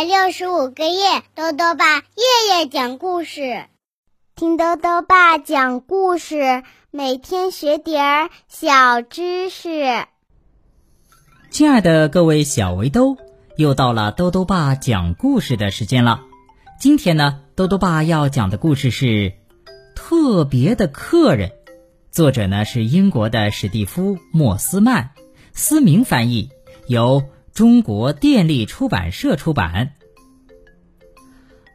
百六十五个夜，豆豆爸夜夜讲故事，听豆豆爸讲故事，每天学点儿小知识。亲爱的各位小围兜，又到了豆豆爸讲故事的时间了。今天呢，豆豆爸要讲的故事是《特别的客人》，作者呢是英国的史蒂夫·莫斯曼，思明翻译，由。中国电力出版社出版。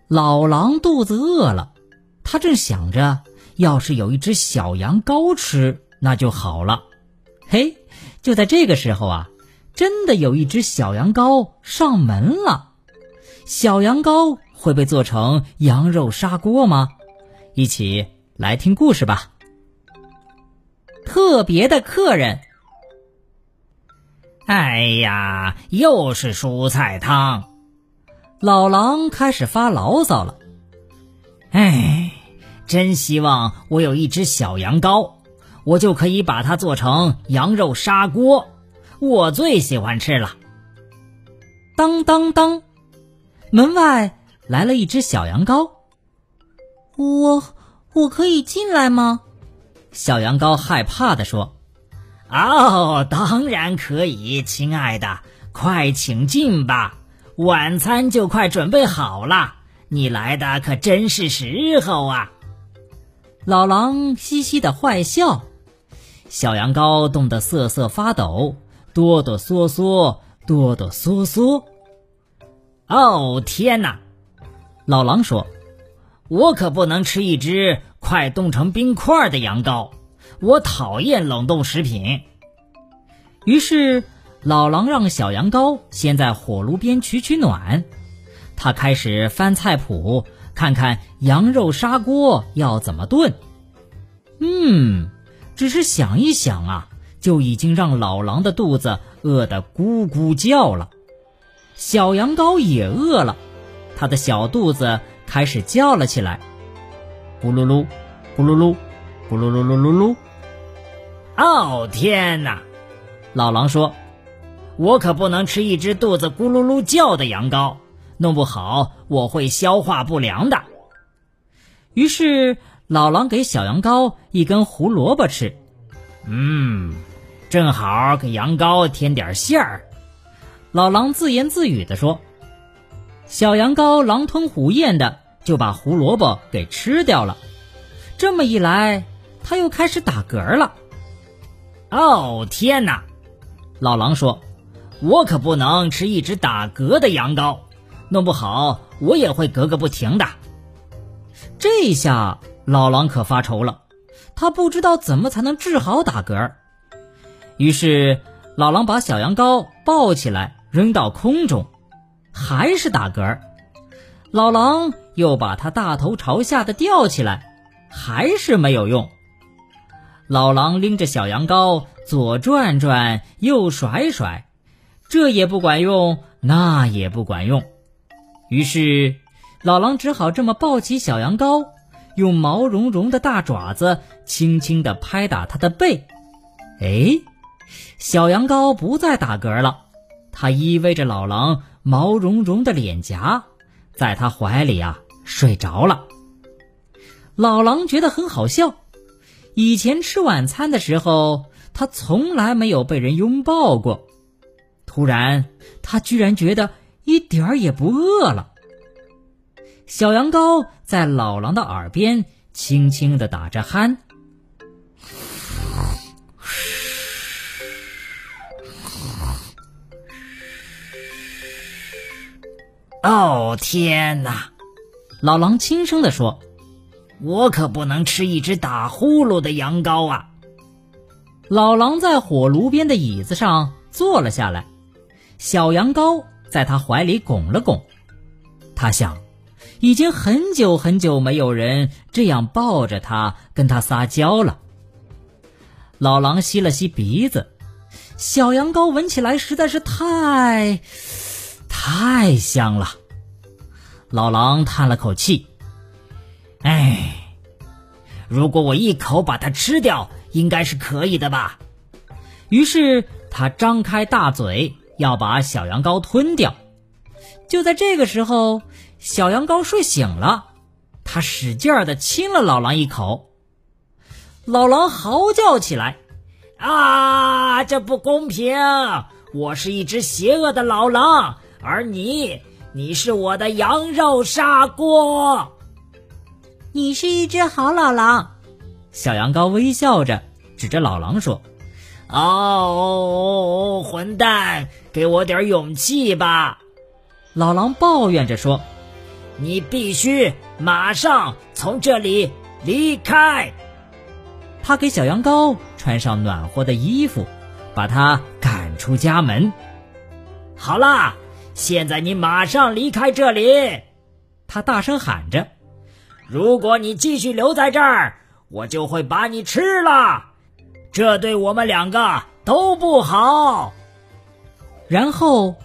老狼肚子饿了，他正想着，要是有一只小羊羔吃，那就好了。嘿，就在这个时候啊，真的有一只小羊羔上门了。小羊羔会被做成羊肉砂锅吗？一起来听故事吧。特别的客人。哎呀，又是蔬菜汤！老狼开始发牢骚了。哎，真希望我有一只小羊羔，我就可以把它做成羊肉砂锅，我最喜欢吃了。当当当，门外来了一只小羊羔。我我可以进来吗？小羊羔害怕的说。哦，当然可以，亲爱的，快请进吧，晚餐就快准备好了，你来的可真是时候啊！老狼嘻嘻的坏笑，小羊羔冻得瑟瑟发抖，哆哆嗦嗦，哆哆嗦嗦。哦天哪！老狼说：“我可不能吃一只快冻成冰块的羊羔。”我讨厌冷冻食品。于是，老狼让小羊羔先在火炉边取取暖。他开始翻菜谱，看看羊肉砂锅要怎么炖。嗯，只是想一想啊，就已经让老狼的肚子饿得咕咕叫了。小羊羔也饿了，它的小肚子开始叫了起来：咕噜噜，咕噜噜，咕噜噜噜噜噜。哦天哪！老狼说：“我可不能吃一只肚子咕噜噜叫的羊羔，弄不好我会消化不良的。”于是老狼给小羊羔一根胡萝卜吃。嗯，正好给羊羔添点馅儿。老狼自言自语地说：“小羊羔狼吞虎咽的就把胡萝卜给吃掉了。这么一来，他又开始打嗝了。”哦天哪！老狼说：“我可不能吃一只打嗝的羊羔，弄不好我也会嗝个不停的。”这下老狼可发愁了，他不知道怎么才能治好打嗝。于是老狼把小羊羔抱起来扔到空中，还是打嗝。老狼又把它大头朝下的吊起来，还是没有用。老狼拎着小羊羔左转转右甩甩，这也不管用，那也不管用。于是，老狼只好这么抱起小羊羔，用毛茸茸的大爪子轻轻地拍打它的背。哎，小羊羔不再打嗝了，它依偎着老狼毛茸茸的脸颊，在他怀里啊睡着了。老狼觉得很好笑。以前吃晚餐的时候，他从来没有被人拥抱过。突然，他居然觉得一点儿也不饿了。小羊羔在老狼的耳边轻轻的打着鼾。哦天哪！老狼轻声地说。我可不能吃一只打呼噜的羊羔啊！老狼在火炉边的椅子上坐了下来，小羊羔在他怀里拱了拱。他想，已经很久很久没有人这样抱着他跟他撒娇了。老狼吸了吸鼻子，小羊羔闻起来实在是太太香了。老狼叹了口气。哎，如果我一口把它吃掉，应该是可以的吧？于是他张开大嘴要把小羊羔吞掉，就在这个时候，小羊羔睡醒了，它使劲儿的亲了老狼一口。老狼嚎叫起来：“啊，这不公平！我是一只邪恶的老狼，而你，你是我的羊肉砂锅。你是一只好老狼。”小羊羔微笑着指着老狼说：“哦，混蛋，给我点勇气吧！”老狼抱怨着说：“你必须马上从这里离开。”他给小羊羔穿上暖和的衣服，把它赶出家门。好啦，现在你马上离开这里！他大声喊着：“如果你继续留在这儿，我就会把你吃了，这对我们两个都不好。”然后。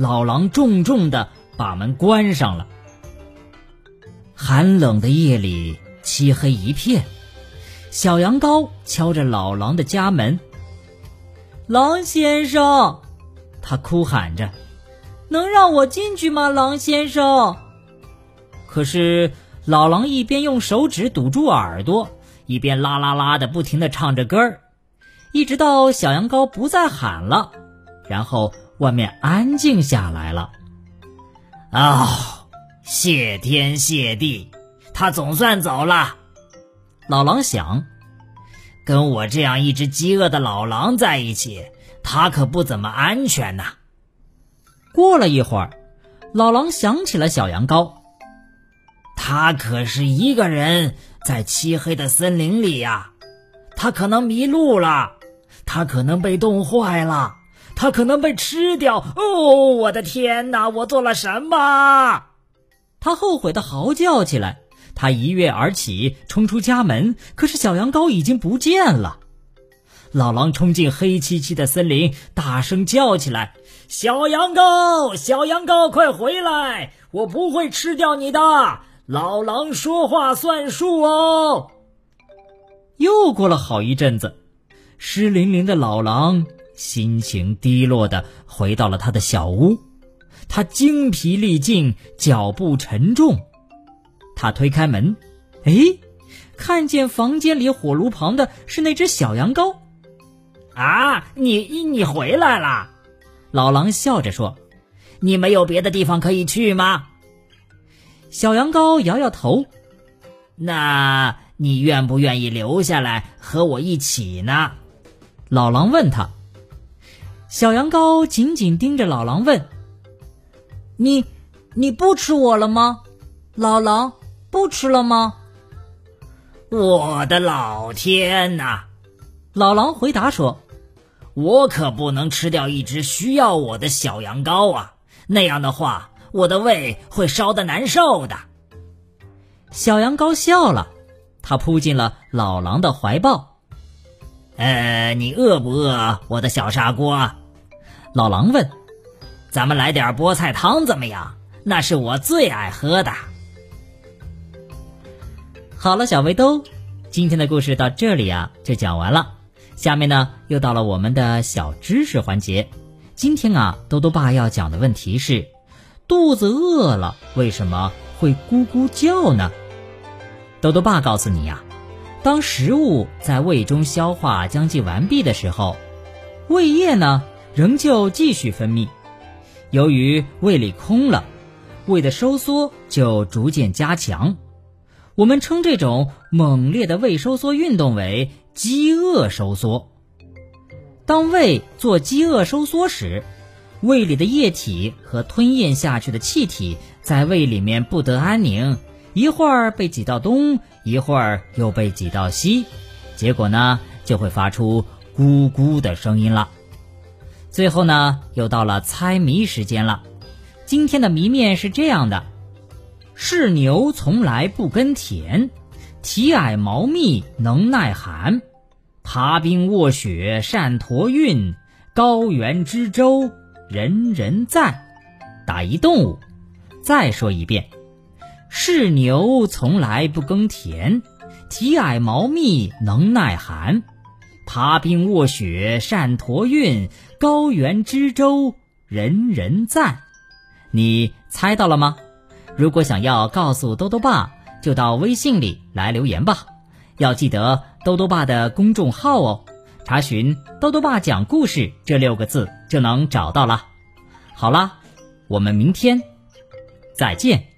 老狼重重的把门关上了。寒冷的夜里，漆黑一片。小羊羔敲着老狼的家门：“狼先生，他哭喊着，能让我进去吗？狼先生。”可是老狼一边用手指堵住耳朵，一边啦啦啦的不停的唱着歌儿，一直到小羊羔不再喊了，然后。外面安静下来了。哦，谢天谢地，他总算走了。老狼想，跟我这样一只饥饿的老狼在一起，他可不怎么安全呐。过了一会儿，老狼想起了小羊羔，他可是一个人在漆黑的森林里呀，他可能迷路了，他可能被冻坏了。他可能被吃掉哦！我的天哪，我做了什么？他后悔的嚎叫起来。他一跃而起，冲出家门。可是小羊羔已经不见了。老狼冲进黑漆漆的森林，大声叫起来：“小羊羔，小羊羔，快回来！我不会吃掉你的。老狼说话算数哦。”又过了好一阵子，湿淋淋的老狼。心情低落的回到了他的小屋，他精疲力尽，脚步沉重。他推开门，哎，看见房间里火炉旁的是那只小羊羔。啊，你你回来了！老狼笑着说：“你没有别的地方可以去吗？”小羊羔摇摇头。那你愿不愿意留下来和我一起呢？老狼问他。小羊羔紧紧盯着老狼问：“你，你不吃我了吗？老狼不吃了吗？”我的老天哪！老狼回答说：“我可不能吃掉一只需要我的小羊羔啊！那样的话，我的胃会烧得难受的。”小羊羔笑了，它扑进了老狼的怀抱。呃，你饿不饿，我的小砂锅？老狼问：“咱们来点菠菜汤怎么样？那是我最爱喝的。”好了，小围兜，今天的故事到这里啊就讲完了。下面呢又到了我们的小知识环节。今天啊，兜兜爸要讲的问题是：肚子饿了为什么会咕咕叫呢？兜兜爸告诉你呀。当食物在胃中消化将近完毕的时候，胃液呢仍旧继续分泌。由于胃里空了，胃的收缩就逐渐加强。我们称这种猛烈的胃收缩运动为饥饿收缩。当胃做饥饿收缩时，胃里的液体和吞咽下去的气体在胃里面不得安宁。一会儿被挤到东，一会儿又被挤到西，结果呢就会发出咕咕的声音了。最后呢又到了猜谜时间了。今天的谜面是这样的：是牛从来不耕田，体矮毛密能耐寒，爬冰卧雪善驮运，高原之舟人人在。打一动物，再说一遍。是牛从来不耕田，体矮毛密能耐寒，爬冰卧雪善驮运，高原之州人人赞。你猜到了吗？如果想要告诉兜兜爸，就到微信里来留言吧。要记得兜兜爸的公众号哦，查询“兜兜爸讲故事”这六个字就能找到了。好啦，我们明天再见。